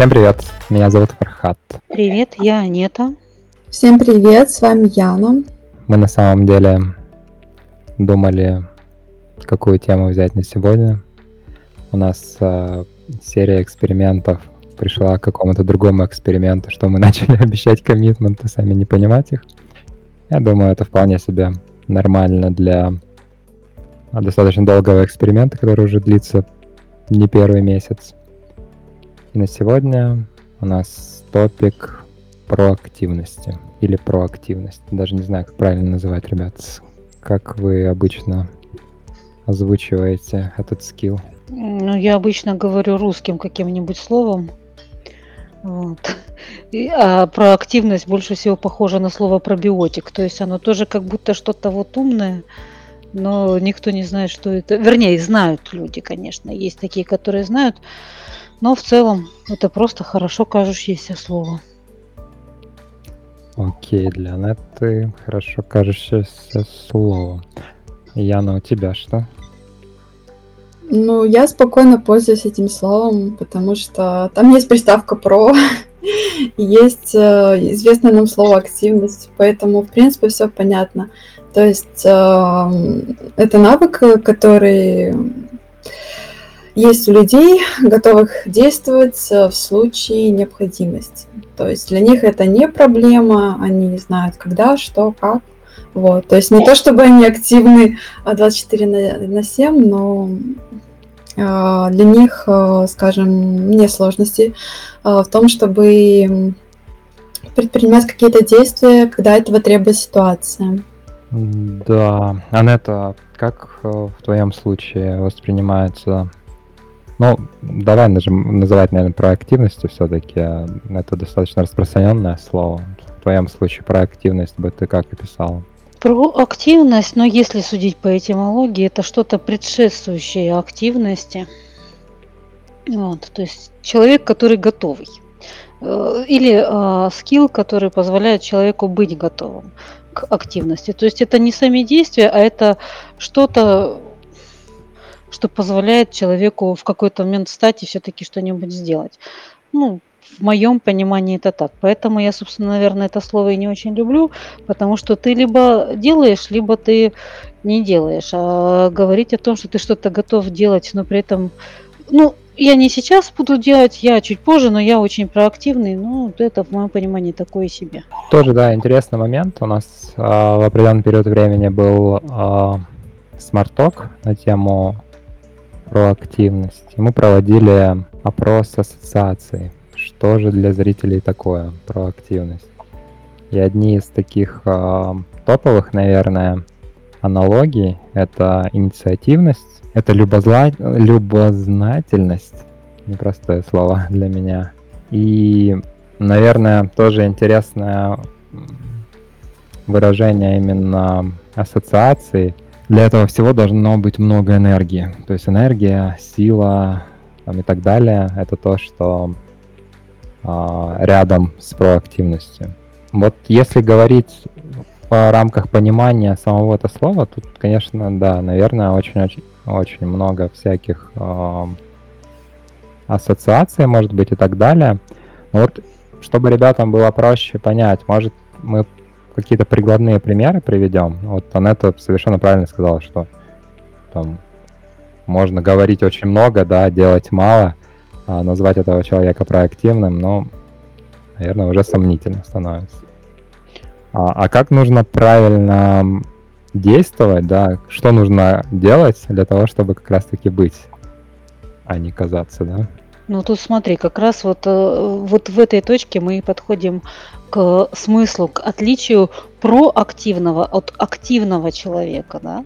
Всем привет, меня зовут Фархат. Привет, я Анета. Всем привет, с вами Яна. Мы на самом деле думали, какую тему взять на сегодня. У нас э, серия экспериментов пришла к какому-то другому эксперименту, что мы начали обещать коммитменты, сами не понимать их. Я думаю, это вполне себе нормально для достаточно долгого эксперимента, который уже длится не первый месяц. И на сегодня у нас топик проактивности или проактивность. Даже не знаю, как правильно называть, ребят. Как вы обычно озвучиваете этот скилл? Ну, я обычно говорю русским каким-нибудь словом. Вот. И, а проактивность больше всего похожа на слово пробиотик. То есть оно тоже как будто что-то вот умное, но никто не знает, что это. Вернее, знают люди, конечно. Есть такие, которые знают. Но в целом это просто хорошо кажущееся слово. Окей, для Анетты хорошо кажущееся слово. Яна, у тебя что? Ну, я спокойно пользуюсь этим словом, потому что там есть приставка про, есть э, известное нам слово активность, поэтому, в принципе, все понятно. То есть э, это навык, который есть у людей, готовых действовать э, в случае необходимости. То есть для них это не проблема, они не знают, когда, что, как. Вот. То есть не то, чтобы они активны 24 на, на 7, но э, для них, э, скажем, не сложности э, в том, чтобы предпринимать какие-то действия, когда этого требует ситуация. Да, Анетта, как э, в твоем случае воспринимается ну, давай называть, наверное, проактивностью все-таки. Это достаточно распространенное слово. В твоем случае проактивность бы ты как описала? Проактивность, но если судить по этимологии, это что-то предшествующее активности. Вот, то есть человек, который готовый. Э, или э, скилл, который позволяет человеку быть готовым к активности. То есть это не сами действия, а это что-то что позволяет человеку в какой-то момент встать и все-таки что-нибудь сделать. Ну, в моем понимании это так. Поэтому я, собственно, наверное, это слово и не очень люблю, потому что ты либо делаешь, либо ты не делаешь. А говорить о том, что ты что-то готов делать, но при этом, ну, я не сейчас буду делать, я чуть позже, но я очень проактивный. Ну, это, в моем понимании, такое себе. Тоже, да, интересный момент. У нас э, в определенный период времени был э, смарток на тему проактивность. Мы проводили опрос ассоциаций. Что же для зрителей такое проактивность? И одни из таких э, топовых, наверное, аналогий — это инициативность, это любозла... любознательность, непростое слово для меня. И, наверное, тоже интересное выражение именно ассоциации — для этого всего должно быть много энергии. То есть энергия, сила там, и так далее — это то, что э, рядом с проактивностью. Вот если говорить по рамках понимания самого этого слова, тут, конечно, да, наверное, очень-очень очень много всяких э, ассоциаций, может быть, и так далее. Но вот чтобы ребятам было проще понять, может, мы какие-то прикладные примеры приведем. Вот Анетта совершенно правильно сказала, что там можно говорить очень много, да, делать мало, а назвать этого человека проактивным, но, наверное, уже сомнительно становится. А, а как нужно правильно действовать, да, что нужно делать для того, чтобы как раз-таки быть, а не казаться, да? Ну тут смотри, как раз вот, э, вот в этой точке мы подходим к смыслу, к отличию проактивного от активного человека, да.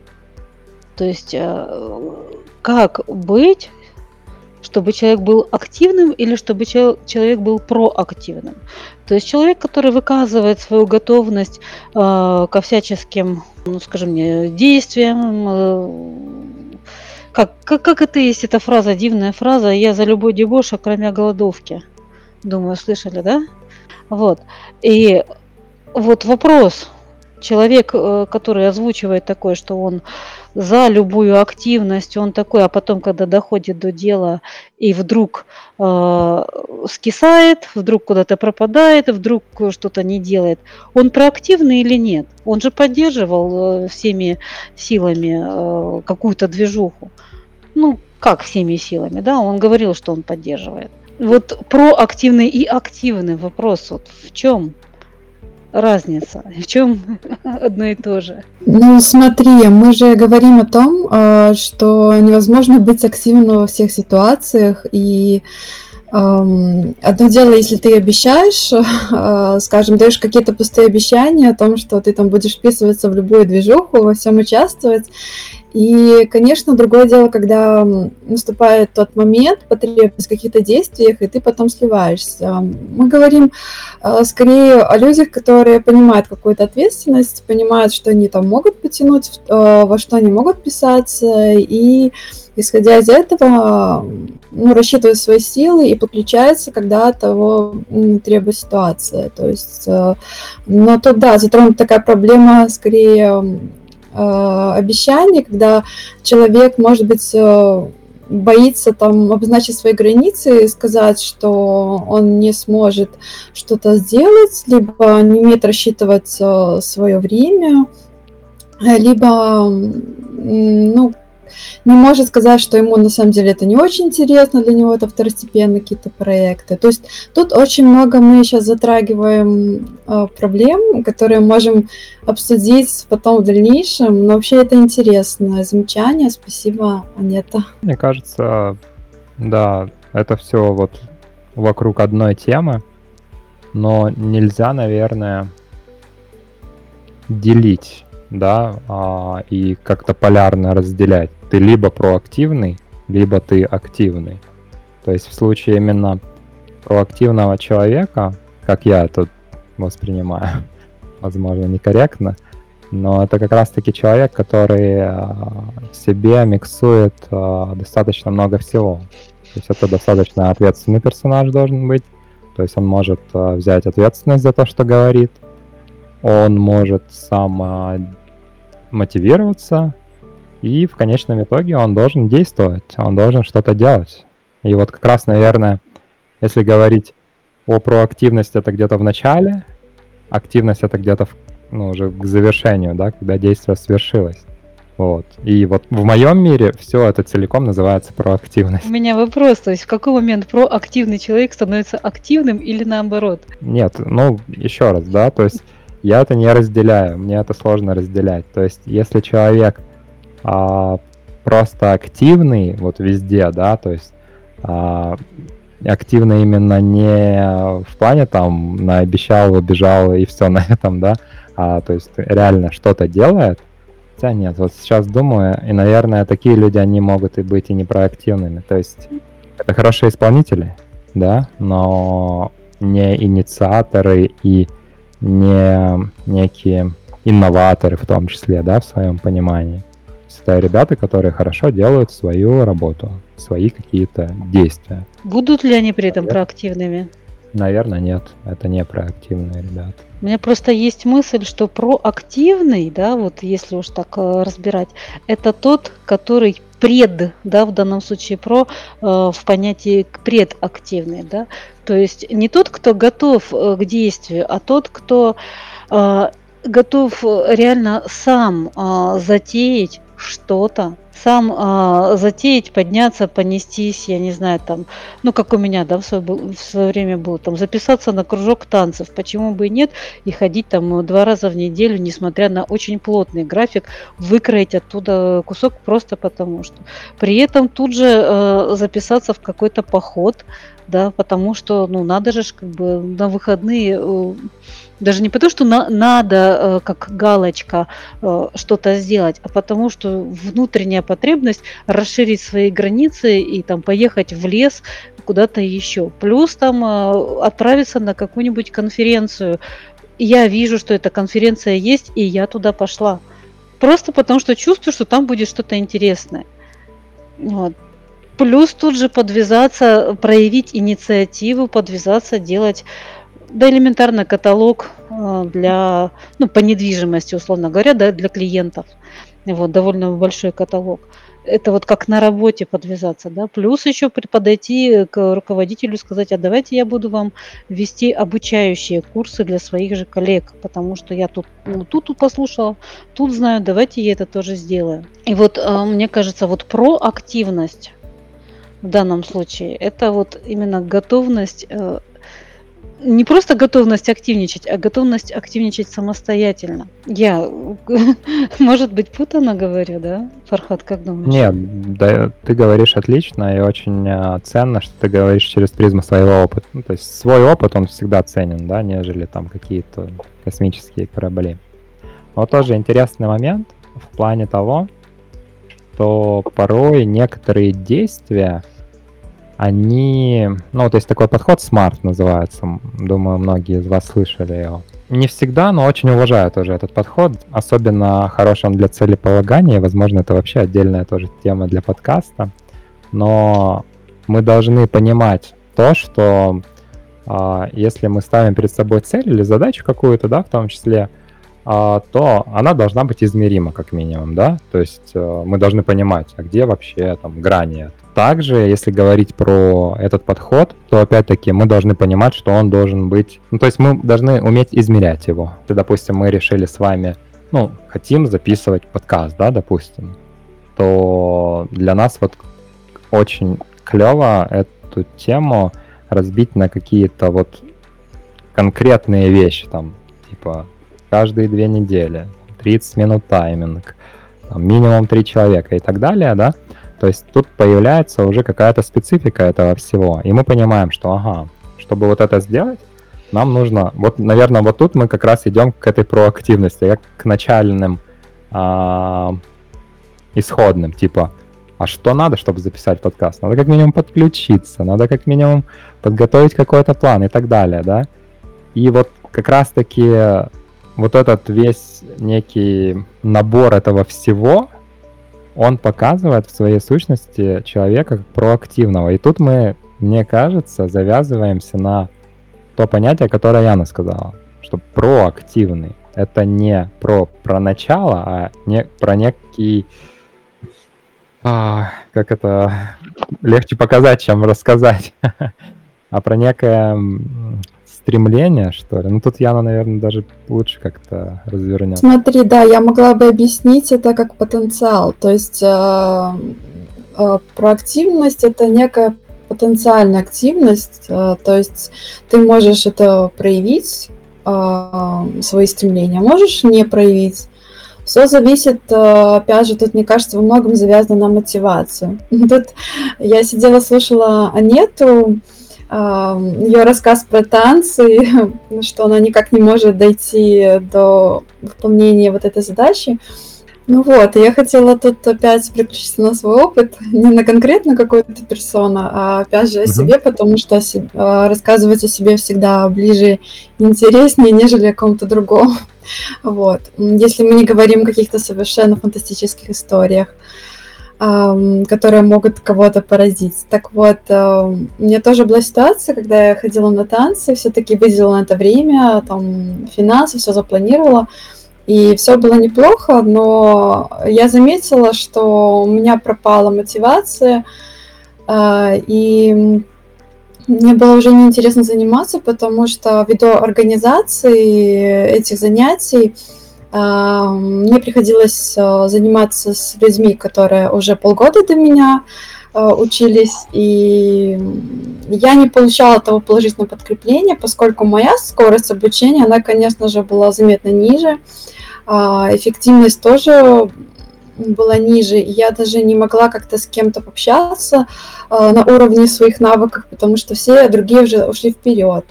То есть э, как быть, чтобы человек был активным или чтобы человек был проактивным. То есть человек, который выказывает свою готовность э, ко всяческим, ну, скажем мне, действиям, как, как, как это есть эта фраза, дивная фраза «Я за любой дебош, кроме голодовки». Думаю, слышали, да? Вот. И вот вопрос. Человек, э, который озвучивает такое, что он за любую активность, он такой, а потом, когда доходит до дела и вдруг э, скисает, вдруг куда-то пропадает, вдруг что-то не делает, он проактивный или нет? Он же поддерживал э, всеми силами э, какую-то движуху. Ну, как всеми силами, да? Он говорил, что он поддерживает. Вот проактивный и активный вопрос вот в чем? Разница? В чем одно и то же? Ну, смотри, мы же говорим о том, а, что невозможно быть активным во всех ситуациях, и одно дело, если ты обещаешь, а, скажем, даешь какие-то пустые обещания о том, что ты там будешь вписываться в любую движуху, во всем участвовать, и, конечно, другое дело, когда наступает тот момент, потребность в каких-то действиях, и ты потом сливаешься. Мы говорим э, скорее о людях, которые понимают какую-то ответственность, понимают, что они там могут потянуть, э, во что они могут писаться, и исходя из этого, ну, рассчитывают свои силы и подключаются, когда того требует ситуация. То есть, э, но тут, да, затронута такая проблема скорее обещаний, когда человек, может быть, э, боится там обозначить свои границы и сказать, что он не сможет что-то сделать, либо не умеет рассчитывать э, свое время, либо ну, не может сказать, что ему на самом деле это не очень интересно, для него это второстепенные какие-то проекты. То есть тут очень много мы сейчас затрагиваем э, проблем, которые можем обсудить потом в дальнейшем, но вообще это интересное замечание. Спасибо, Анета. Мне кажется, да, это все вот вокруг одной темы, но нельзя, наверное, делить да, а, и как-то полярно разделять. Ты либо проактивный, либо ты активный. То есть в случае именно проактивного человека, как я тут воспринимаю, возможно, некорректно, но это как раз-таки человек, который а, в себе миксует а, достаточно много всего. То есть это достаточно ответственный персонаж должен быть. То есть он может а, взять ответственность за то, что говорит, он может сам мотивироваться, и в конечном итоге он должен действовать, он должен что-то делать. И вот как раз, наверное, если говорить о проактивности, это где-то в начале, активность это где-то ну, уже к завершению, да, когда действие свершилось. Вот. И вот в моем мире все это целиком называется проактивность. У меня вопрос, то есть в какой момент проактивный человек становится активным или наоборот? Нет, ну еще раз, да, то есть я это не разделяю, мне это сложно разделять. То есть, если человек а, просто активный вот везде, да, то есть а, активно именно не в плане там наобещал, убежал и все на этом, да, а то есть реально что-то делает, хотя нет, вот сейчас думаю, и, наверное, такие люди, они могут и быть и непроактивными, то есть это хорошие исполнители, да, но не инициаторы и не некие инноваторы в том числе, да, в своем понимании. Это ребята, которые хорошо делают свою работу, свои какие-то действия. Будут ли они при этом проактивными? Наверное, нет. Это не проактивные ребята. У меня просто есть мысль, что проактивный, да, вот если уж так э, разбирать, это тот, который пред, да, в данном случае про э, в понятии предактивный, да, то есть не тот, кто готов э, к действию, а тот, кто э, готов реально сам э, затеять что-то, сам а, затеять, подняться, понестись, я не знаю, там, ну, как у меня, да, в свое, в свое время было, там, записаться на кружок танцев, почему бы и нет, и ходить там два раза в неделю, несмотря на очень плотный график, выкроить оттуда кусок просто потому что. При этом тут же э, записаться в какой-то поход, да, потому что, ну, надо же как бы на выходные э, даже не потому, что на, надо, э, как галочка, э, что-то сделать, а потому что внутренняя потребность расширить свои границы и там поехать в лес куда-то еще. Плюс там э, отправиться на какую-нибудь конференцию. Я вижу, что эта конференция есть, и я туда пошла. Просто потому что чувствую, что там будет что-то интересное. Вот. Плюс тут же подвязаться, проявить инициативу, подвязаться, делать да элементарно каталог э, для, ну, по недвижимости, условно говоря, да, для клиентов. Вот, довольно большой каталог это вот как на работе подвязаться, да, плюс еще подойти к руководителю и сказать, а давайте я буду вам вести обучающие курсы для своих же коллег, потому что я тут, ну, тут, послушала, тут знаю, давайте я это тоже сделаю. И вот а, мне кажется, вот проактивность в данном случае, это вот именно готовность э, не просто готовность активничать, а готовность активничать самостоятельно. Я, может быть, путано говорю, да? Фархат, как думаешь? Нет, да, ты говоришь отлично и очень э, ценно, что ты говоришь через призму своего опыта. Ну, то есть свой опыт, он всегда ценен, да, нежели там какие-то космические корабли. Но тоже интересный момент в плане того, что порой некоторые действия, они, ну, то есть такой подход SMART называется, думаю, многие из вас слышали его. Не всегда, но очень уважаю тоже этот подход, особенно хороший он для целеполагания, возможно, это вообще отдельная тоже тема для подкаста, но мы должны понимать то, что э, если мы ставим перед собой цель или задачу какую-то, да, в том числе, а, то она должна быть измерима, как минимум, да, то есть э, мы должны понимать, а где вообще там грани. Также, если говорить про этот подход, то опять-таки мы должны понимать, что он должен быть, ну то есть мы должны уметь измерять его. Если, допустим, мы решили с вами, ну, хотим записывать подкаст, да, допустим, то для нас вот очень клево эту тему разбить на какие-то вот конкретные вещи, там, типа каждые две недели, 30 минут тайминг, там, минимум три человека и так далее, да, то есть тут появляется уже какая-то специфика этого всего, и мы понимаем, что, ага, чтобы вот это сделать, нам нужно, вот, наверное, вот тут мы как раз идем к этой проактивности, как к начальным а, исходным, типа, а что надо, чтобы записать подкаст? Надо как минимум подключиться, надо как минимум подготовить какой-то план и так далее, да? И вот как раз-таки вот этот весь некий набор этого всего, он показывает в своей сущности человека проактивного. И тут мы, мне кажется, завязываемся на то понятие, которое Яна сказала, что проактивный. Это не про, про начало, а не про некий... А, как это легче показать, чем рассказать, а про некое стремление, что ли. Ну, тут Яна, наверное, даже лучше как-то развернет. Смотри, да, я могла бы объяснить это как потенциал. То есть э, э, проактивность — это некая потенциальная активность, э, то есть ты можешь это проявить, э, свои стремления, можешь не проявить. Все зависит, э, опять же, тут, мне кажется, во многом завязано на мотивацию. Тут я сидела, слушала Анету, ее рассказ про танцы, что она никак не может дойти до выполнения вот этой задачи. Ну вот, я хотела тут опять переключиться на свой опыт, не на конкретно какую-то персону, а опять же о себе, потому что а, рассказывать о себе всегда ближе и интереснее, нежели о ком-то другом. Вот. Если мы не говорим о каких-то совершенно фантастических историях которые могут кого-то поразить. Так вот, у меня тоже была ситуация, когда я ходила на танцы, все-таки выделила на это время, там, финансы, все запланировала, и все было неплохо, но я заметила, что у меня пропала мотивация, а, и мне было уже неинтересно заниматься, потому что ввиду организации этих занятий мне приходилось э, заниматься с людьми, которые уже полгода до меня э, учились, и я не получала того положительного подкрепления, поскольку моя скорость обучения, она, конечно же, была заметно ниже, а, эффективность тоже была ниже, и я даже не могла как-то с кем-то пообщаться э, на уровне своих навыков, потому что все другие уже ушли вперед.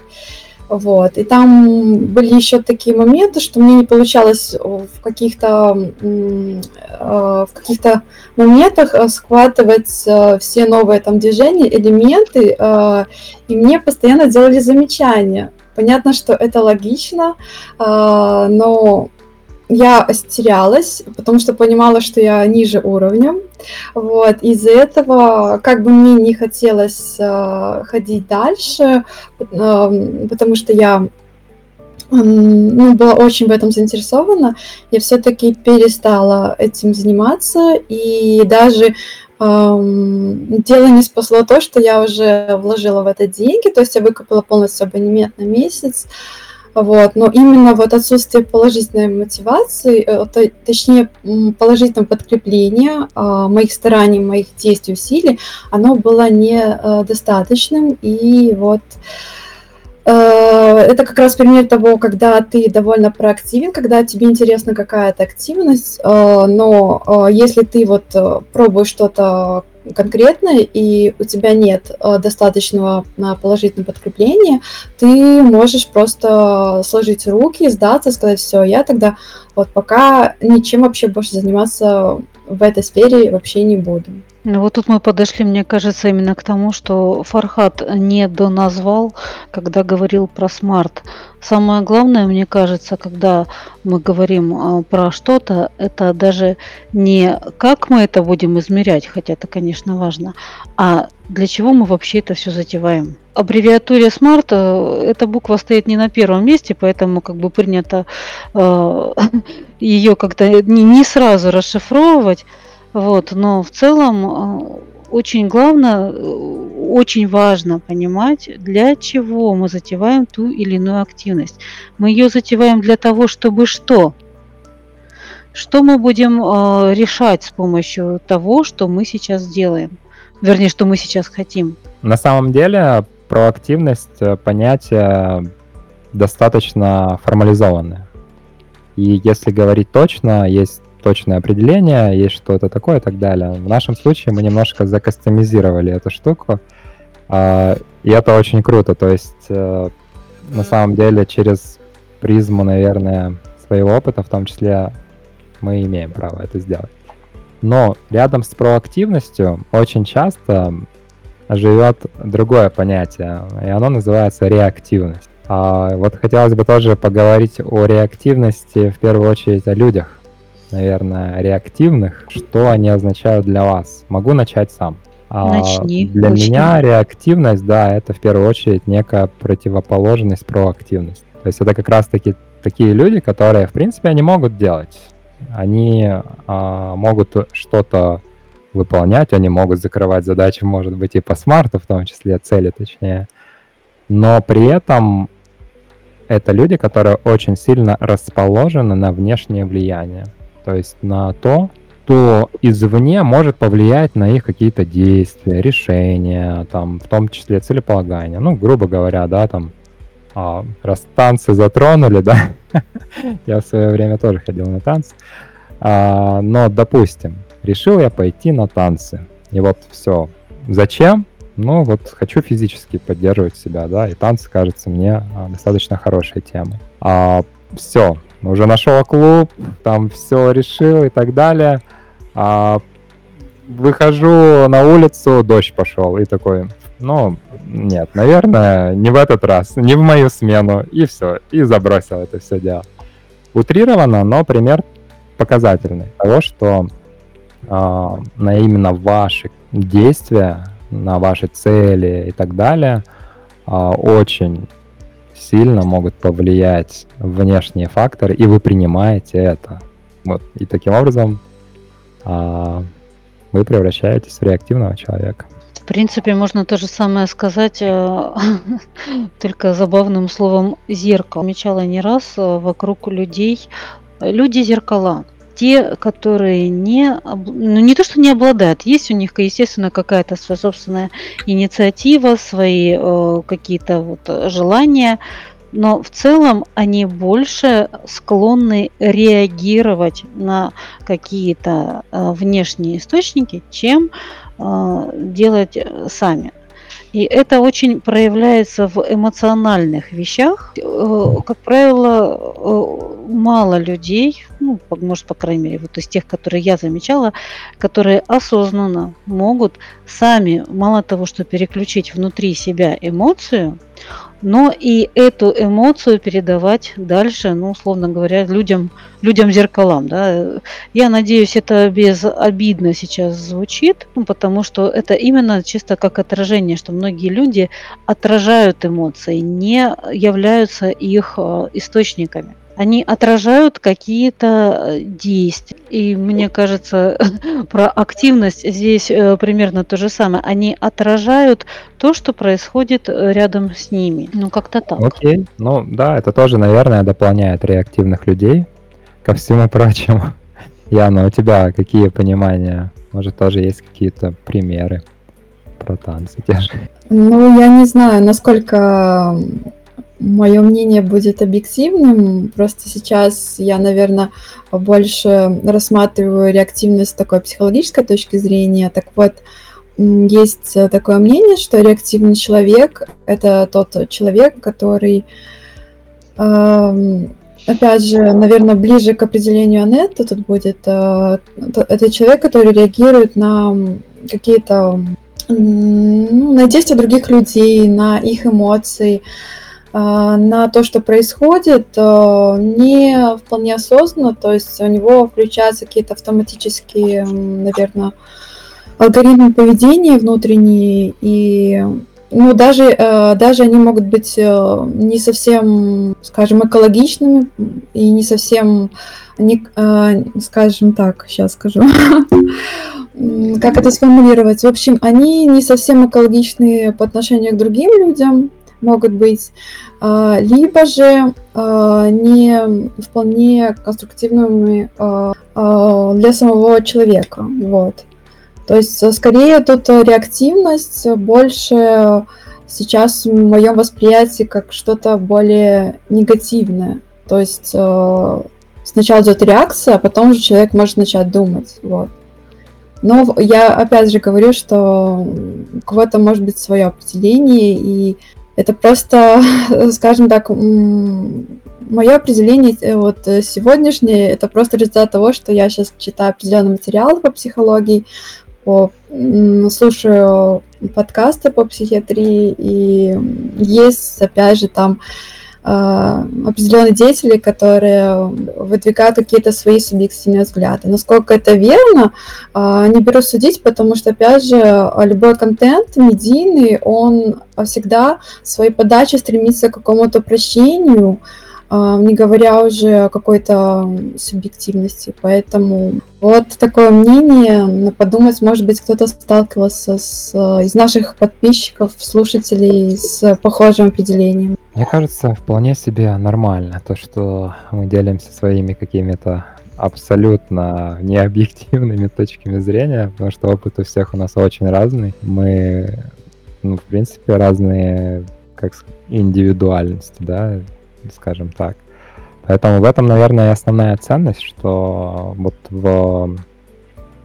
Вот. И там были еще такие моменты, что мне не получалось в каких-то э, в каких-то моментах э, схватывать э, все новые там движения, элементы, и мне постоянно делали замечания. Понятно, что это логично, но я терялась, потому что понимала, что я ниже уровня. Вот. Из-за этого, как бы мне не хотелось э, ходить дальше, э, потому что я ну, была очень в этом заинтересована, я все-таки перестала этим заниматься, и даже эм, дело не спасло то, что я уже вложила в это деньги, то есть я выкупила полностью абонемент на месяц, вот, но именно вот отсутствие положительной мотивации, э, то, точнее положительного подкрепления э, моих стараний, моих действий, усилий, оно было недостаточным, э, и вот э, это как раз пример того, когда ты довольно проактивен, когда тебе интересна какая-то активность, но если ты вот пробуешь что-то конкретно, и у тебя нет э, достаточного э, положительного подкрепления, ты можешь просто сложить руки, сдаться, сказать, все, я тогда вот пока ничем вообще больше заниматься в этой сфере вообще не буду. Ну, вот тут мы подошли, мне кажется, именно к тому, что Фархат не доназвал, когда говорил про смарт. Самое главное, мне кажется, когда мы говорим а, про что-то, это даже не как мы это будем измерять, хотя это, конечно, важно, а для чего мы вообще это все затеваем. Аббревиатуре SMART э, эта буква стоит не на первом месте, поэтому как бы принято э, ее как-то не, не сразу расшифровывать. Вот, но в целом э, очень главное, э, очень важно понимать, для чего мы затеваем ту или иную активность. Мы ее затеваем для того, чтобы что? Что мы будем э, решать с помощью того, что мы сейчас делаем? Вернее, что мы сейчас хотим. На самом деле, проактивность понятие достаточно формализованное. И если говорить точно, есть точное определение, есть что-то такое и так далее. В нашем случае мы немножко закастомизировали эту штуку, а, и это очень круто. То есть, э, на самом деле, через призму, наверное, своего опыта, в том числе, мы имеем право это сделать. Но рядом с проактивностью очень часто живет другое понятие, и оно называется реактивность. А вот хотелось бы тоже поговорить о реактивности, в первую очередь о людях наверное, реактивных. Что они означают для вас? Могу начать сам. А, Начни. Для Очень. меня реактивность, да, это в первую очередь некая противоположность проактивности. То есть это как раз-таки такие люди, которые, в принципе, они могут делать. Они а, могут что-то выполнять, они могут закрывать задачи, может быть, и по смарту, в том числе цели, точнее. Но при этом это люди, которые очень сильно расположены на внешнее влияние то есть на то, что извне может повлиять на их какие-то действия, решения, там, в том числе целеполагание. Ну, грубо говоря, да, там, а, раз танцы затронули, да, я в свое время тоже ходил на танцы, а, но, допустим, решил я пойти на танцы, и вот все. Зачем? Ну, вот хочу физически поддерживать себя, да, и танцы кажется мне а, достаточно хорошей темой. А, все, уже нашел клуб, там все решил и так далее. А, выхожу на улицу, дождь пошел, и такой, ну, нет, наверное, не в этот раз, не в мою смену, и все, и забросил это все дело. Утрировано, но пример показательный того, что а, на именно ваши действия, на ваши цели и так далее а, очень сильно могут повлиять внешние факторы, и вы принимаете это. Вот. И таким образом а, вы превращаетесь в реактивного человека. В принципе, можно то же самое сказать, э, только забавным словом зеркало. Замечала не раз э, вокруг людей люди зеркала те, которые не, ну не то, что не обладают, есть у них, естественно, какая-то своя собственная инициатива, свои э, какие-то вот желания, но в целом они больше склонны реагировать на какие-то э, внешние источники, чем э, делать сами. И это очень проявляется в эмоциональных вещах. Э, как правило, э, мало людей, ну, может, по крайней мере, вот из тех, которые я замечала, которые осознанно могут сами, мало того, что переключить внутри себя эмоцию, но и эту эмоцию передавать дальше, ну, условно говоря, людям, людям зеркалам. Да. Я надеюсь, это без обидно сейчас звучит, ну, потому что это именно чисто как отражение, что многие люди отражают эмоции, не являются их э, источниками они отражают какие-то э, действия. И мне кажется, про активность здесь э, примерно то же самое. Они отражают то, что происходит э, рядом с ними. Ну, как-то так. Окей. Ну, да, это тоже, наверное, дополняет реактивных людей ко всему прочему. Яна, у тебя какие понимания? Может, тоже есть какие-то примеры про танцы те же? Ну, я не знаю, насколько мое мнение будет объективным. Просто сейчас я, наверное, больше рассматриваю реактивность с такой психологической точки зрения. Так вот, есть такое мнение, что реактивный человек — это тот человек, который, опять же, наверное, ближе к определению Анетты тут будет. Э, это человек, который реагирует на какие-то ну, на действия других людей, на их эмоции, на то, что происходит, а, не вполне осознанно, то есть у него включаются какие-то автоматические, наверное, алгоритмы поведения внутренние, и ну, даже, а, даже они могут быть не совсем, скажем, экологичными и не совсем, не, скажем так, сейчас скажу, как это сформулировать. В общем, они не совсем экологичны по отношению к другим людям, могут быть, а, либо же а, не вполне конструктивными а, для самого человека. Вот. То есть, скорее, тут реактивность больше сейчас в моем восприятии как что-то более негативное. То есть сначала идет реакция, а потом уже человек может начать думать. Вот. Но я опять же говорю, что у кого-то может быть свое определение, и это просто, скажем так, мое определение э, вот э, сегодняшнее, это просто результат того, что я сейчас читаю определенный материал по психологии, по, слушаю подкасты по психиатрии, и есть, опять же, там определенные деятели, которые выдвигают какие-то свои субъективные взгляды. Насколько это верно, а, не беру судить, потому что, опять же, любой контент медийный, он всегда в своей подаче стремится к какому-то прощению, не говоря уже о какой-то субъективности. Поэтому вот такое мнение. Подумать, может быть, кто-то сталкивался с, из наших подписчиков, слушателей с похожим определением. Мне кажется, вполне себе нормально то, что мы делимся своими какими-то абсолютно необъективными точками зрения, потому что опыт у всех у нас очень разный. Мы, ну, в принципе, разные как индивидуальности, да, скажем так. Поэтому в этом, наверное, основная ценность, что вот в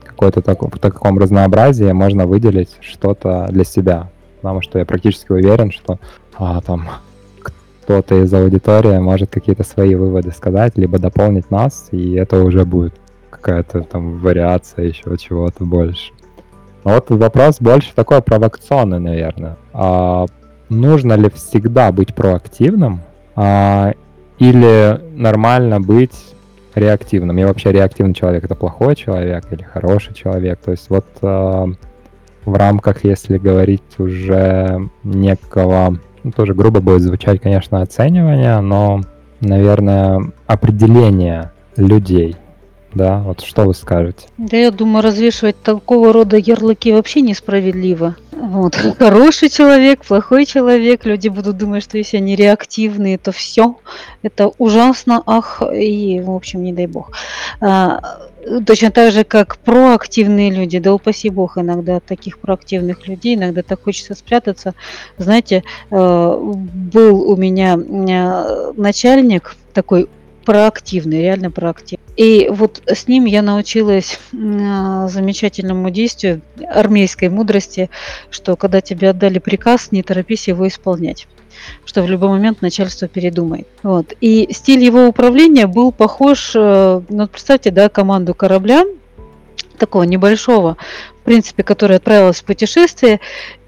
какой-то таком, в таком разнообразии можно выделить что-то для себя. Потому что я практически уверен, что а, там кто-то из аудитории может какие-то свои выводы сказать, либо дополнить нас, и это уже будет какая-то там вариация еще чего-то больше. Но вот вопрос больше такой провокационный, наверное. А нужно ли всегда быть проактивным а, или нормально быть реактивным. И вообще реактивный человек это плохой человек или хороший человек. То есть вот э, в рамках, если говорить уже некого, ну, тоже грубо будет звучать, конечно, оценивание, но, наверное, определение людей. Да, вот что вы скажете? Да я думаю, развешивать такого рода ярлыки вообще несправедливо. Вот. Хороший человек, плохой человек, люди будут думать, что если они реактивные, то все, это ужасно, ах, и, в общем, не дай бог. А, точно так же, как проактивные люди, да упаси бог иногда таких проактивных людей, иногда так хочется спрятаться. Знаете, э, был у меня э, начальник такой проактивный, реально проактивный. И вот с ним я научилась замечательному действию армейской мудрости, что когда тебе отдали приказ, не торопись его исполнять что в любой момент начальство передумает. Вот. И стиль его управления был похож, э, ну, представьте, да, команду корабля, такого небольшого, в принципе, который отправилась в путешествие.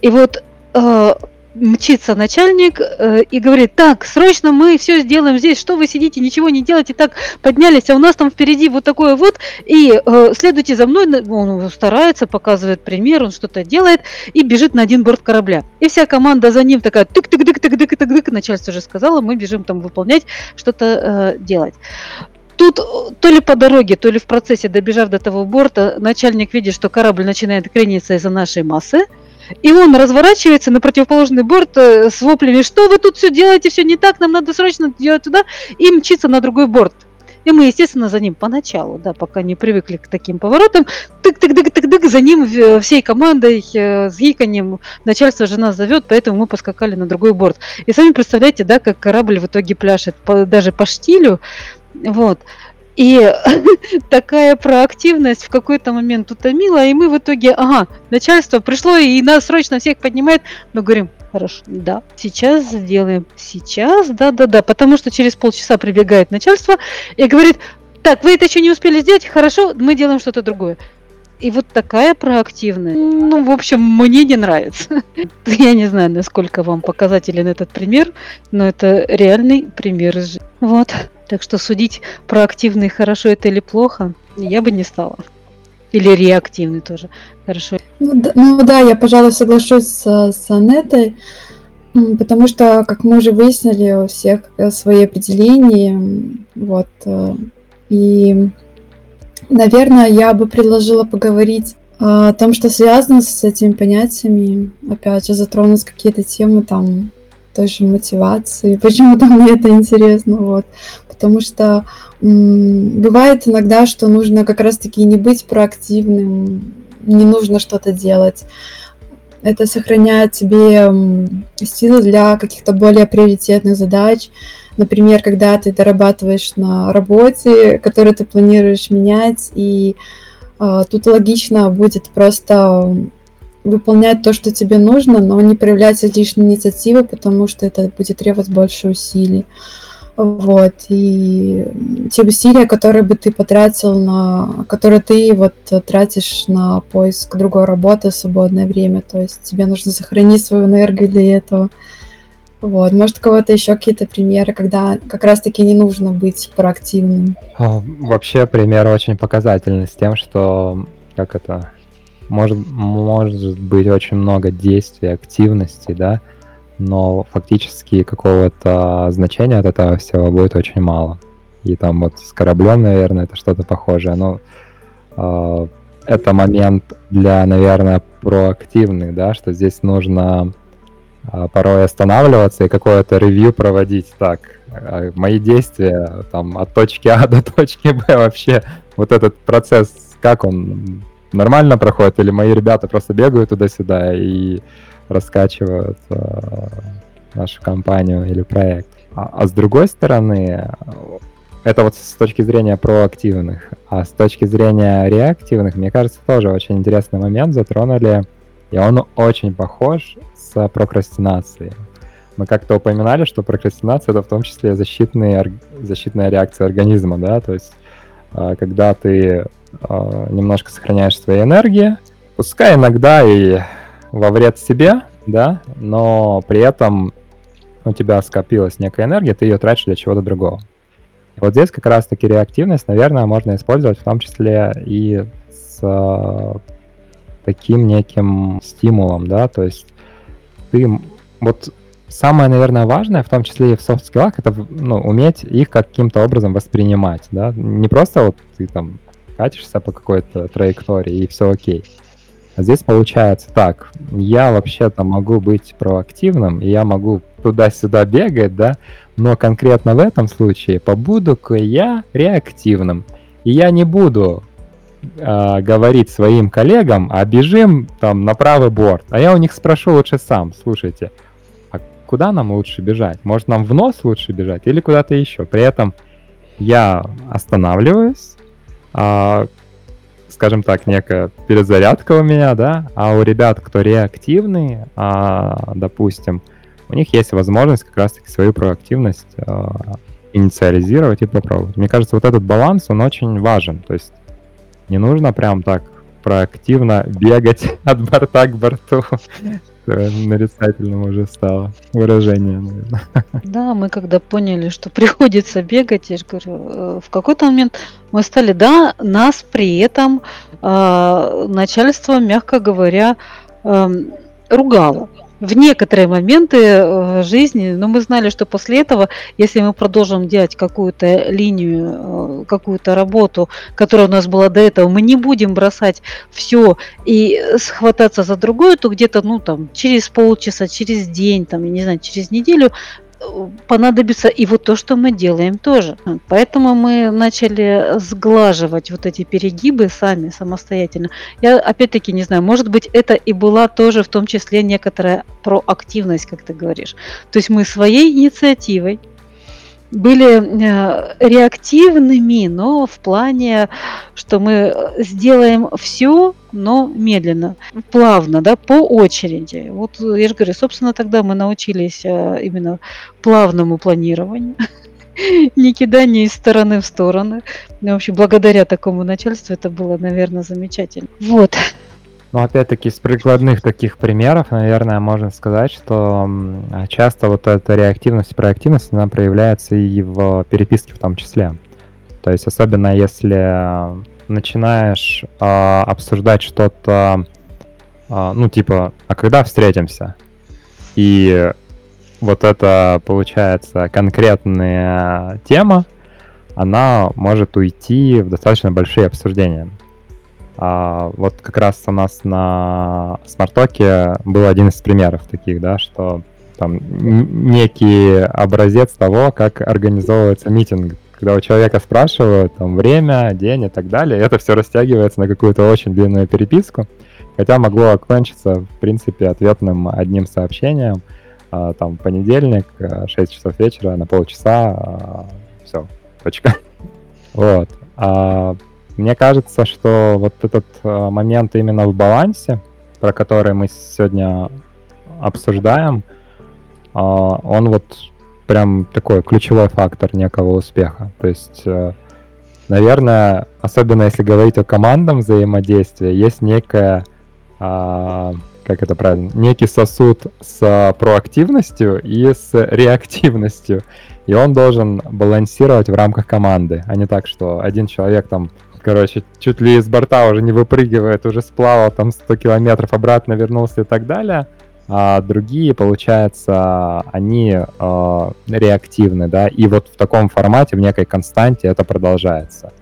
И вот э, мчится начальник э, и говорит, так, срочно мы все сделаем здесь, что вы сидите, ничего не делаете, так поднялись, а у нас там впереди вот такое вот, и э, следуйте за мной, он старается, показывает пример, он что-то делает и бежит на один борт корабля. И вся команда за ним такая, тык-тык-тык-тык-тык-тык, начальство уже сказала, мы бежим там выполнять, что-то э, делать. Тут то ли по дороге, то ли в процессе, добежав до того борта, начальник видит, что корабль начинает крениться из-за нашей массы, и он разворачивается на противоположный борт э, с воплями, что вы тут все делаете, все не так, нам надо срочно делать туда, и мчится на другой борт. И мы, естественно, за ним поначалу, да, пока не привыкли к таким поворотам, тык-тык-тык-тык-тык, за ним э, всей командой э, с гиканьем начальство же нас зовет, поэтому мы поскакали на другой борт. И сами представляете, да, как корабль в итоге пляшет даже по штилю, вот. И такая проактивность в какой-то момент утомила, и мы в итоге, ага, начальство пришло и нас срочно всех поднимает. Мы говорим, хорошо, да, сейчас сделаем, сейчас, да-да-да, потому что через полчаса прибегает начальство и говорит, так, вы это еще не успели сделать, хорошо, мы делаем что-то другое. И вот такая проактивная. Ну, в общем, мне не нравится. Я не знаю, насколько вам показателен этот пример, но это реальный пример. Вот. Так что судить проактивный хорошо это или плохо, я бы не стала. Или реактивный тоже. Хорошо. Ну да, ну, да я, пожалуй, соглашусь с, с Анетой, потому что, как мы уже выяснили, у всех свои определения. Вот. Э, и, наверное, я бы предложила поговорить о том, что связано с этими понятиями. Опять же, затронуть какие-то темы там той же мотивации. Почему-то мне это интересно. Вот потому что бывает иногда, что нужно как раз-таки не быть проактивным, не нужно что-то делать. Это сохраняет тебе силы для каких-то более приоритетных задач. Например, когда ты дорабатываешь на работе, которую ты планируешь менять, и э, тут логично будет просто выполнять то, что тебе нужно, но не проявлять излишней инициативы, потому что это будет требовать больше усилий. Вот, и те усилия, которые бы ты потратил на... которые ты вот тратишь на поиск другой работы в свободное время, то есть тебе нужно сохранить свою энергию для этого. Вот, может, у кого-то еще какие-то примеры, когда как раз-таки не нужно быть проактивным? А, вообще, пример очень показательный с тем, что, как это, может, может быть очень много действий, активности, да, но фактически какого-то значения от этого всего будет очень мало. И там вот с кораблем, наверное, это что-то похожее. Но э, это момент для, наверное, проактивных, да, что здесь нужно э, порой останавливаться и какое-то ревью проводить. Так, э, мои действия там от точки А до точки Б вообще, вот этот процесс, как он нормально проходит, или мои ребята просто бегают туда-сюда и раскачивают э, нашу компанию или проект. А, а с другой стороны, это вот с точки зрения проактивных, а с точки зрения реактивных, мне кажется, тоже очень интересный момент затронули, и он очень похож с прокрастинацией. Мы как-то упоминали, что прокрастинация это в том числе защитные, защитная реакция организма, да, то есть э, когда ты э, немножко сохраняешь свои энергии, пускай иногда и во вред себе, да, но при этом у тебя скопилась некая энергия, ты ее тратишь для чего-то другого. Вот здесь как раз-таки реактивность, наверное, можно использовать в том числе и с э, таким неким стимулом, да, то есть ты вот самое, наверное, важное, в том числе и в софт-скиллах, это ну, уметь их каким-то образом воспринимать, да, не просто вот ты там катишься по какой-то траектории и все окей, а здесь получается так, я вообще-то могу быть проактивным, и я могу туда-сюда бегать, да, но конкретно в этом случае побуду-ка я реактивным. И я не буду э, говорить своим коллегам, а бежим там на правый борт. А я у них спрошу лучше сам, слушайте, а куда нам лучше бежать? Может нам в нос лучше бежать или куда-то еще? При этом я останавливаюсь, а, скажем так, некая перезарядка у меня, да, а у ребят, кто реактивный, а, допустим, у них есть возможность как раз-таки свою проактивность а, инициализировать и попробовать. Мне кажется, вот этот баланс, он очень важен. То есть не нужно прям так проактивно бегать от борта к борту. Э, нарицательным уже стало выражение, наверное. Да, мы когда поняли, что приходится бегать, я же говорю, э, в какой-то момент мы стали, да, нас при этом э, начальство, мягко говоря, э, ругало в некоторые моменты э, жизни, но мы знали, что после этого, если мы продолжим делать какую-то линию, э, какую-то работу, которая у нас была до этого, мы не будем бросать все и схвататься за другое, то где-то, ну, там, через полчаса, через день, там, я не знаю, через неделю понадобится и вот то, что мы делаем тоже. Поэтому мы начали сглаживать вот эти перегибы сами, самостоятельно. Я опять-таки не знаю, может быть, это и была тоже в том числе некоторая проактивность, как ты говоришь. То есть мы своей инициативой были э, реактивными, но в плане, что мы сделаем все, но медленно, плавно, да, по очереди. Вот я же говорю, собственно, тогда мы научились э, именно плавному планированию, не кидание из стороны в стороны. Ну, вообще, благодаря такому начальству это было, наверное, замечательно. Вот. Ну, опять-таки, из прикладных таких примеров, наверное, можно сказать, что часто вот эта реактивность и проактивность, она проявляется и в переписке в том числе. То есть, особенно если начинаешь э, обсуждать что-то, э, ну, типа, а когда встретимся? И вот это, получается, конкретная тема, она может уйти в достаточно большие обсуждения. А, вот как раз у нас на смартоке был один из примеров таких, да, что там некий образец того, как организовывается митинг. Когда у человека спрашивают там время, день и так далее, это все растягивается на какую-то очень длинную переписку, хотя могло окончиться, в принципе, ответным одним сообщением, а, там, понедельник, 6 а, часов вечера, на полчаса, а, все, точка. Вот. А мне кажется, что вот этот э, момент именно в балансе, про который мы сегодня обсуждаем, э, он вот прям такой ключевой фактор некого успеха. То есть, э, наверное, особенно если говорить о командном взаимодействии, есть некая, как это правильно, некий сосуд с проактивностью и с реактивностью. И он должен балансировать в рамках команды, а не так, что один человек там короче, чуть ли из борта уже не выпрыгивает, уже сплавал там 100 километров, обратно вернулся и так далее. А другие, получается, они э, реактивны, да, и вот в таком формате, в некой константе это продолжается.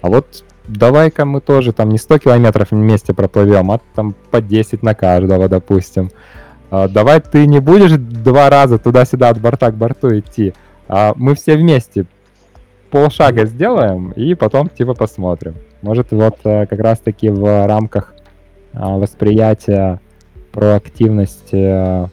А вот давай-ка мы тоже там не 100 километров вместе проплывем, а там по 10 на каждого, допустим. А, давай ты не будешь два раза туда-сюда от борта к борту идти, а мы все вместе полшага сделаем и потом типа посмотрим. Может вот э, как раз таки в рамках а, восприятия проактивности э,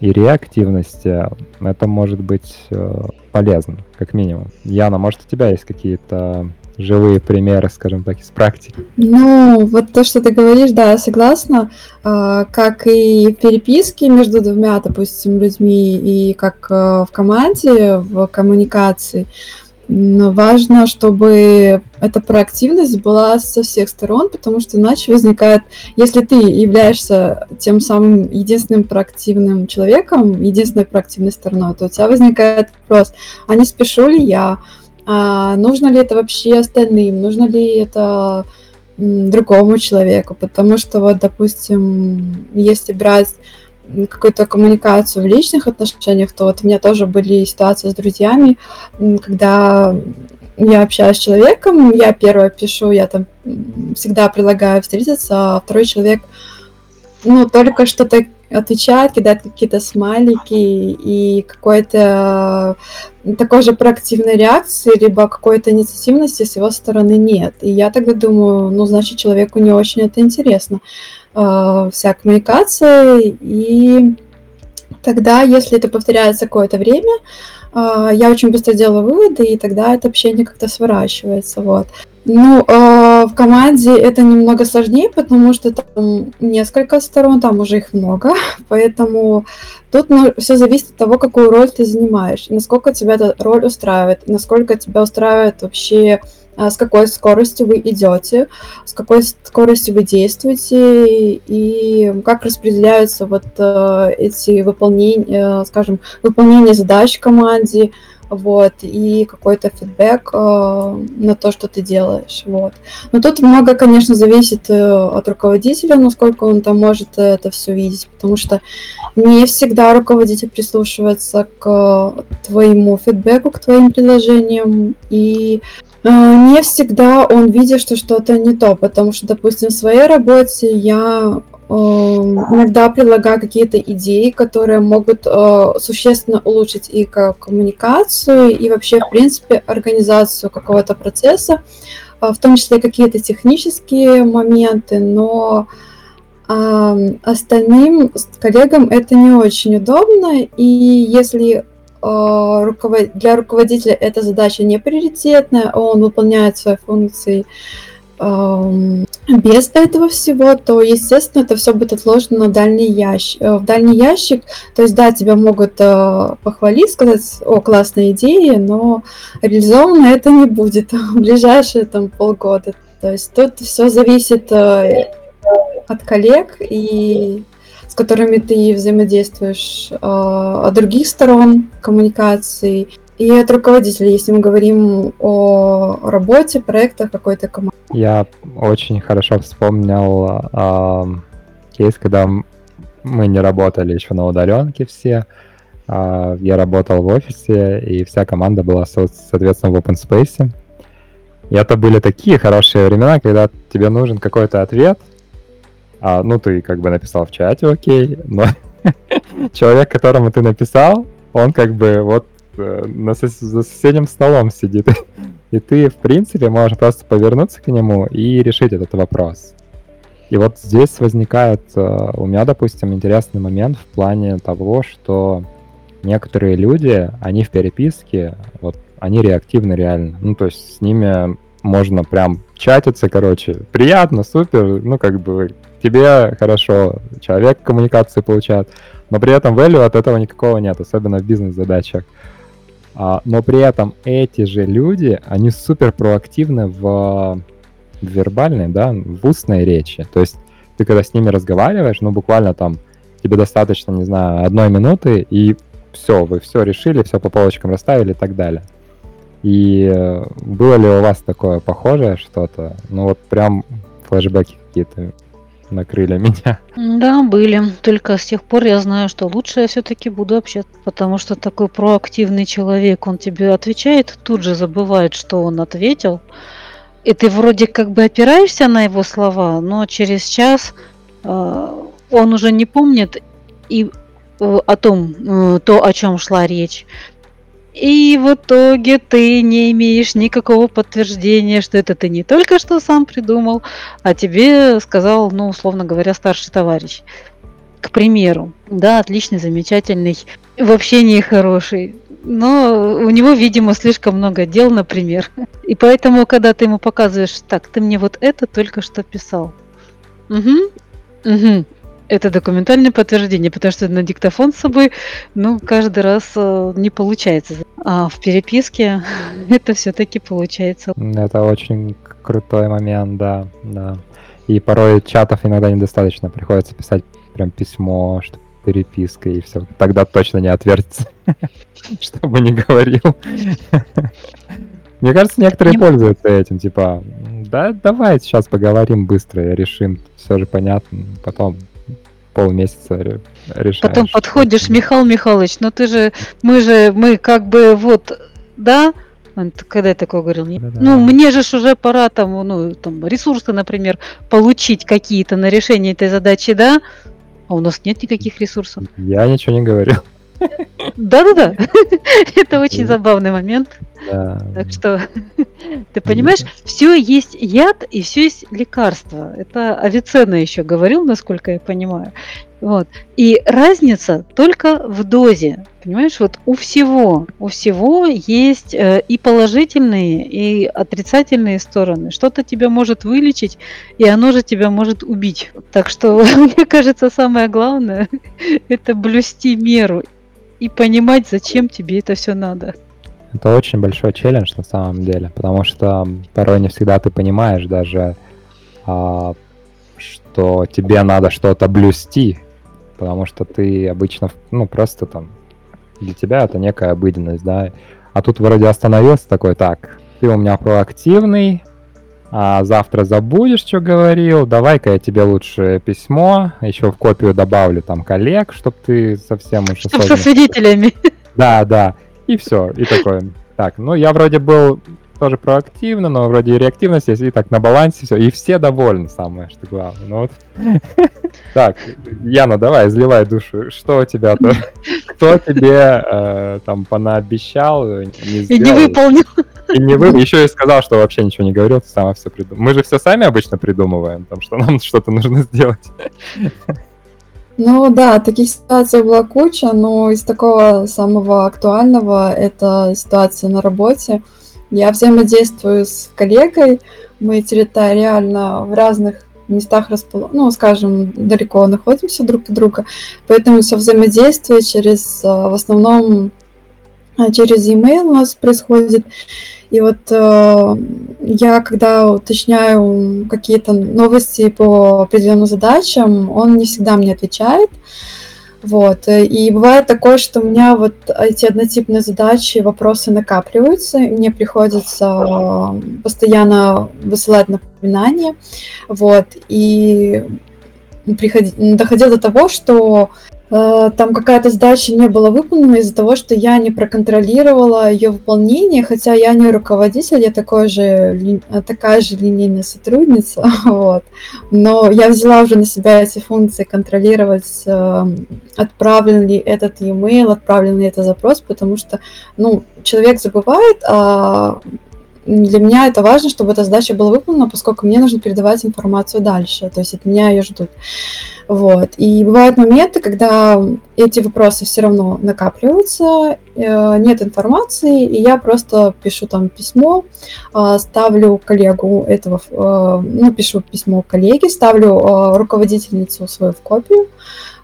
и реактивности это может быть э, полезно, как минимум. Яна, может у тебя есть какие-то живые примеры, скажем так, из практики? Ну, вот то, что ты говоришь, да, я согласна. А, как и в переписке между двумя, допустим, людьми, и как в команде, в коммуникации, но важно, чтобы эта проактивность была со всех сторон, потому что иначе возникает, если ты являешься тем самым единственным проактивным человеком, единственной проактивной стороной, то у тебя возникает вопрос, а не спешу ли я, а нужно ли это вообще остальным, нужно ли это другому человеку, потому что вот, допустим, если брать какую-то коммуникацию в личных отношениях, то вот у меня тоже были ситуации с друзьями, когда я общаюсь с человеком, я первое пишу, я там всегда предлагаю встретиться, а второй человек, ну, только что-то отвечает, кидает какие-то смайлики и какой-то такой же проактивной реакции, либо какой-то инициативности с его стороны нет. И я тогда думаю, ну, значит, человеку не очень это интересно. Э, вся коммуникация, и тогда, если это повторяется какое-то время, э, я очень быстро делаю выводы, и тогда это общение как-то сворачивается, вот. Ну, э, в команде это немного сложнее, потому что там несколько сторон, там уже их много, поэтому тут ну, все зависит от того, какую роль ты занимаешь, насколько тебя эта роль устраивает, насколько тебя устраивает вообще с какой скоростью вы идете, с какой скоростью вы действуете и как распределяются вот э, эти выполнения, э, скажем, выполнение задач в команде, вот, и какой-то фидбэк э, на то, что ты делаешь, вот. Но тут много, конечно, зависит э, от руководителя, насколько он там может это все видеть, потому что не всегда руководитель прислушивается к твоему фидбэку, к твоим предложениям, и э, не всегда он видит, что что-то не то, потому что, допустим, в своей работе я Эм, иногда предлагаю какие-то идеи, которые могут э, существенно улучшить и коммуникацию, и вообще, в принципе, организацию какого-то процесса, э, в том числе какие-то технические моменты, но остальным коллегам это не очень удобно, и если э, для руководителя эта задача не приоритетная, он выполняет свои функции без этого всего, то, естественно, это все будет отложено на дальний ящик, э, в дальний ящик. То есть, да, тебя могут э, похвалить, сказать, о, классная идея, но реализовано это не будет в ближайшие там полгода. То есть тут все зависит э, от коллег и с которыми ты взаимодействуешь, от других сторон коммуникации и от руководителя, если мы говорим о работе, проектах какой-то команды. Я очень хорошо вспомнил э, кейс, когда мы не работали еще на удаленке все. Э, я работал в офисе, и вся команда была, соответственно, в open space. И это были такие хорошие времена, когда тебе нужен какой-то ответ. А, ну, ты как бы написал в чате, окей, но человек, которому ты написал, он как бы вот Э, на сос- за соседним столом сидит. И ты, в принципе, можешь просто повернуться к нему и решить этот вопрос. И вот здесь возникает э, у меня, допустим, интересный момент в плане того, что некоторые люди, они в переписке, вот, они реактивны реально. Ну, то есть с ними можно прям чатиться, короче, приятно, супер, ну, как бы тебе хорошо, человек коммуникации получает, но при этом value от этого никакого нет, особенно в бизнес-задачах. А, но при этом эти же люди, они супер проактивны в, в вербальной, да, в устной речи. То есть ты когда с ними разговариваешь, ну буквально там тебе достаточно, не знаю, одной минуты, и все, вы все решили, все по полочкам расставили и так далее. И э, было ли у вас такое похожее что-то? Ну вот прям флешбеки какие-то накрыли меня. Да, были. Только с тех пор я знаю, что лучше я все-таки буду общаться, потому что такой проактивный человек, он тебе отвечает, тут же забывает, что он ответил. И ты вроде как бы опираешься на его слова, но через час э, он уже не помнит и э, о том, э, то, о чем шла речь. И в итоге ты не имеешь никакого подтверждения, что это ты не только что сам придумал, а тебе сказал, ну, условно говоря, старший товарищ. К примеру, да, отличный, замечательный, в общении хороший, но у него, видимо, слишком много дел, например. И поэтому, когда ты ему показываешь, так, ты мне вот это только что писал. Угу, угу. Это документальное подтверждение, потому что на диктофон с собой, ну, каждый раз э, не получается. А в переписке это все-таки получается. Это очень крутой момент, да, да. И порой чатов иногда недостаточно, приходится писать прям письмо, что переписка и все. Тогда точно не отвертится, чтобы не говорил. Мне кажется, некоторые пользуются этим, типа, да, давай сейчас поговорим быстро и решим, все же понятно, потом полмесяца решаешь. Потом подходишь, Михаил Михайлович, ну ты же, мы же, мы как бы вот, да, он когда я такое говорил, да, да, ну мне же уже пора там, ну там ресурсы, например, получить какие-то на решение этой задачи, да, а у нас нет никаких ресурсов. Я ничего не говорил. Да-да-да, это очень забавный момент. Да. Так что ты понимаешь, все есть яд и все есть лекарство. Это Авиценна еще говорил, насколько я понимаю. Вот. И разница только в дозе. Понимаешь, вот у всего, у всего есть э, и положительные, и отрицательные стороны. Что-то тебя может вылечить, и оно же тебя может убить. Так что, мне кажется, самое главное – это блюсти меру и понимать, зачем тебе это все надо. Это очень большой челлендж на самом деле, потому что порой не всегда ты понимаешь даже, а, что тебе надо что-то блюсти, потому что ты обычно, ну, просто там, для тебя это некая обыденность, да, а тут вроде остановился такой, так, ты у меня проактивный, а завтра забудешь, что говорил, давай-ка я тебе лучше письмо, еще в копию добавлю там коллег, чтобы ты совсем уж Чтоб со свидетелями. Да, да, и все, и такое. Так, ну я вроде был тоже проактивно, но вроде и реактивность есть, и так на балансе все, и все довольны, самое что главное. Ну вот. Так, Яна, давай, изливай душу. Что у тебя-то? Кто тебе э, там понаобещал, не И не выполнил. И не вы, еще и сказал, что вообще ничего не говорил, ты сама все придумал. Мы же все сами обычно придумываем, там, что нам что-то нужно сделать. Ну да, таких ситуаций была куча, но из такого самого актуального это ситуация на работе. Я взаимодействую с коллегой, мы территориально в разных местах расположены, ну, скажем, далеко находимся друг от друга, поэтому все взаимодействие через, э, в основном, э, через e-mail у нас происходит. И вот э, я, когда уточняю какие-то новости по определенным задачам, он не всегда мне отвечает. Вот. И бывает такое, что у меня вот эти однотипные задачи, вопросы накапливаются, и мне приходится постоянно высылать напоминания. Вот. И приходи, доходило до того, что Э, там какая-то задача не была выполнена из-за того, что я не проконтролировала ее выполнение, хотя я не руководитель, я такой же, э, такая же линейная сотрудница, вот. но я взяла уже на себя эти функции контролировать, эм, отправлен ли этот e-mail, отправлен ли этот запрос, потому что ну, человек забывает, а для меня это важно, чтобы эта задача была выполнена, поскольку мне нужно передавать информацию дальше, то есть от меня ее ждут. Вот. И бывают моменты, когда эти вопросы все равно накапливаются, э, нет информации, и я просто пишу там письмо, э, ставлю коллегу этого, э, ну, пишу письмо коллеге, ставлю руководительницу свою в копию,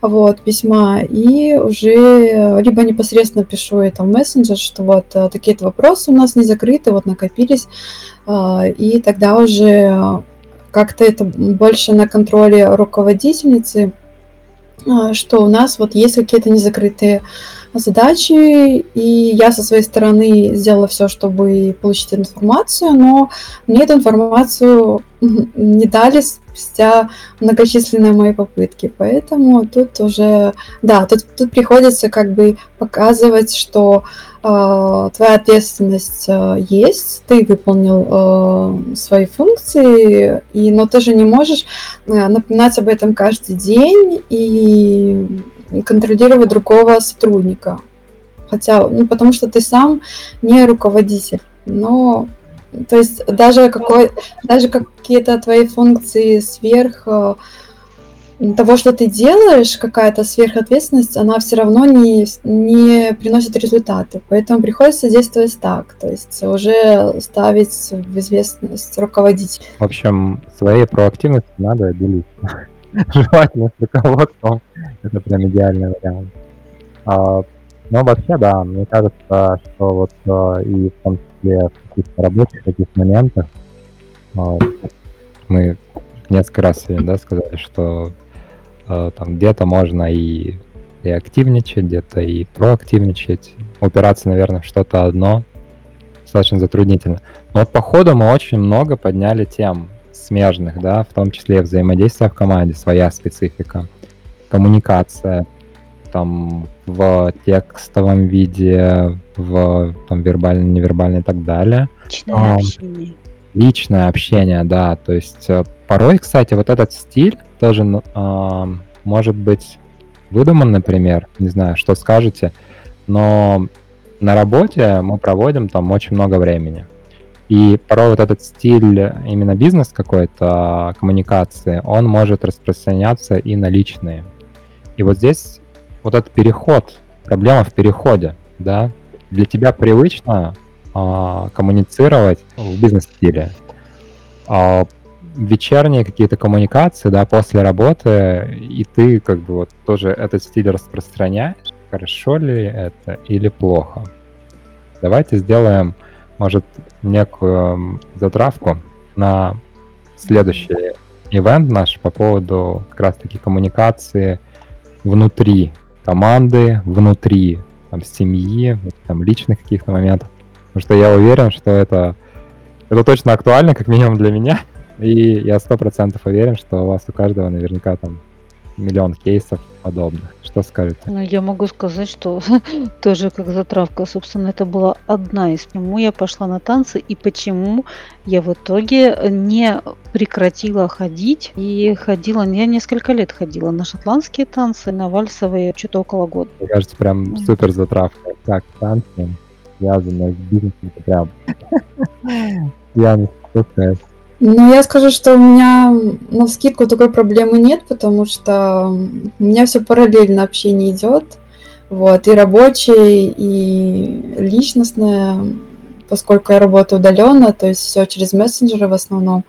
вот, письма, и уже либо непосредственно пишу это в мессенджер, что вот такие-то вопросы у нас не закрыты, вот накопились, и тогда уже как-то это больше на контроле руководительницы, а, что у нас вот есть какие-то незакрытые задачи, и я со своей стороны сделала все, чтобы получить информацию, но мне эту информацию не дали спустя многочисленные мои попытки. Поэтому тут уже, да, тут, тут приходится как бы показывать, что э, твоя ответственность э, есть, ты выполнил э, свои функции, и, но ты же не можешь э, напоминать об этом каждый день и контролировать другого сотрудника. Хотя, ну, потому что ты сам не руководитель. Но то есть даже, какой, даже какие-то твои функции сверх э, того, что ты делаешь, какая-то сверхответственность, она все равно не, не приносит результаты. Поэтому приходится действовать так, то есть уже ставить в известность руководителя. В общем, своей проактивностью надо делиться. Желательно с руководством. Это прям идеальный вариант. А, но вообще, да, мне кажется, что вот а, и в том числе в каких-то рабочих таких моментах а, мы несколько раз сегодня, да, сказали, что а, там где-то можно и, и активничать, где-то и проактивничать, упираться, наверное, в что-то одно достаточно затруднительно. Но по ходу мы очень много подняли тем смежных, да, в том числе взаимодействие в команде, своя специфика, коммуникация, там в текстовом виде, в там вербальном, невербальном и так далее. Личное а, общение. Личное общение, да. То есть э, порой, кстати, вот этот стиль тоже э, может быть выдуман, например, не знаю, что скажете, но на работе мы проводим там очень много времени. И порой вот этот стиль именно бизнес какой-то коммуникации, он может распространяться и на личные. И вот здесь вот этот переход, проблема в переходе, да, для тебя привычно а, коммуницировать в бизнес-стиле. А, вечерние какие-то коммуникации, да, после работы, и ты как бы вот тоже этот стиль распространяешь, хорошо ли это или плохо? Давайте сделаем, может, некую затравку на следующий ивент наш по поводу как раз-таки коммуникации внутри команды, внутри там, семьи, там, личных каких-то моментов. Потому что я уверен, что это, это точно актуально, как минимум для меня. И я сто процентов уверен, что у вас у каждого наверняка там миллион кейсов подобных. Что скажете? Ну, я могу сказать, что тоже как затравка, собственно, это была одна из почему я пошла на танцы и почему я в итоге не прекратила ходить и ходила, я несколько лет ходила на шотландские танцы, на вальсовые, что-то около года. Мне кажется, прям супер затравка. Так, танцы связанные с бизнесом, это прям я не ну, я скажу, что у меня на скидку такой проблемы нет, потому что у меня все параллельно общение идет. Вот, и рабочее, и личностное, поскольку я работаю удаленно, то есть все через мессенджеры в основном.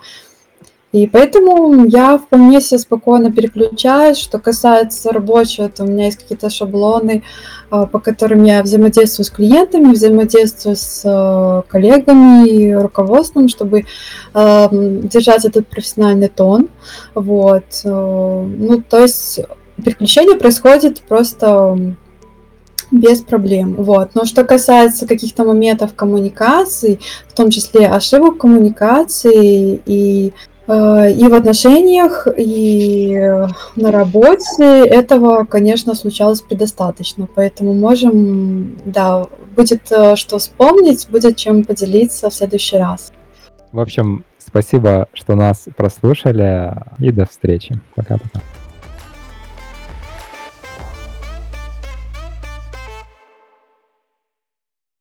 И поэтому я вполне себе спокойно переключаюсь. Что касается рабочего, то у меня есть какие-то шаблоны, а, по которым я взаимодействую с клиентами, взаимодействую с э, коллегами и руководством, чтобы э, держать этот профессиональный тон. Вот. Э, ну, то есть переключение происходит просто без проблем. Вот. Но что касается каких-то моментов коммуникации, в том числе ошибок коммуникации и и в отношениях, и на работе этого, конечно, случалось предостаточно. Поэтому можем, да, будет э, что вспомнить, будет чем поделиться в следующий раз. В общем, спасибо, что нас прослушали, и до встречи. Пока-пока.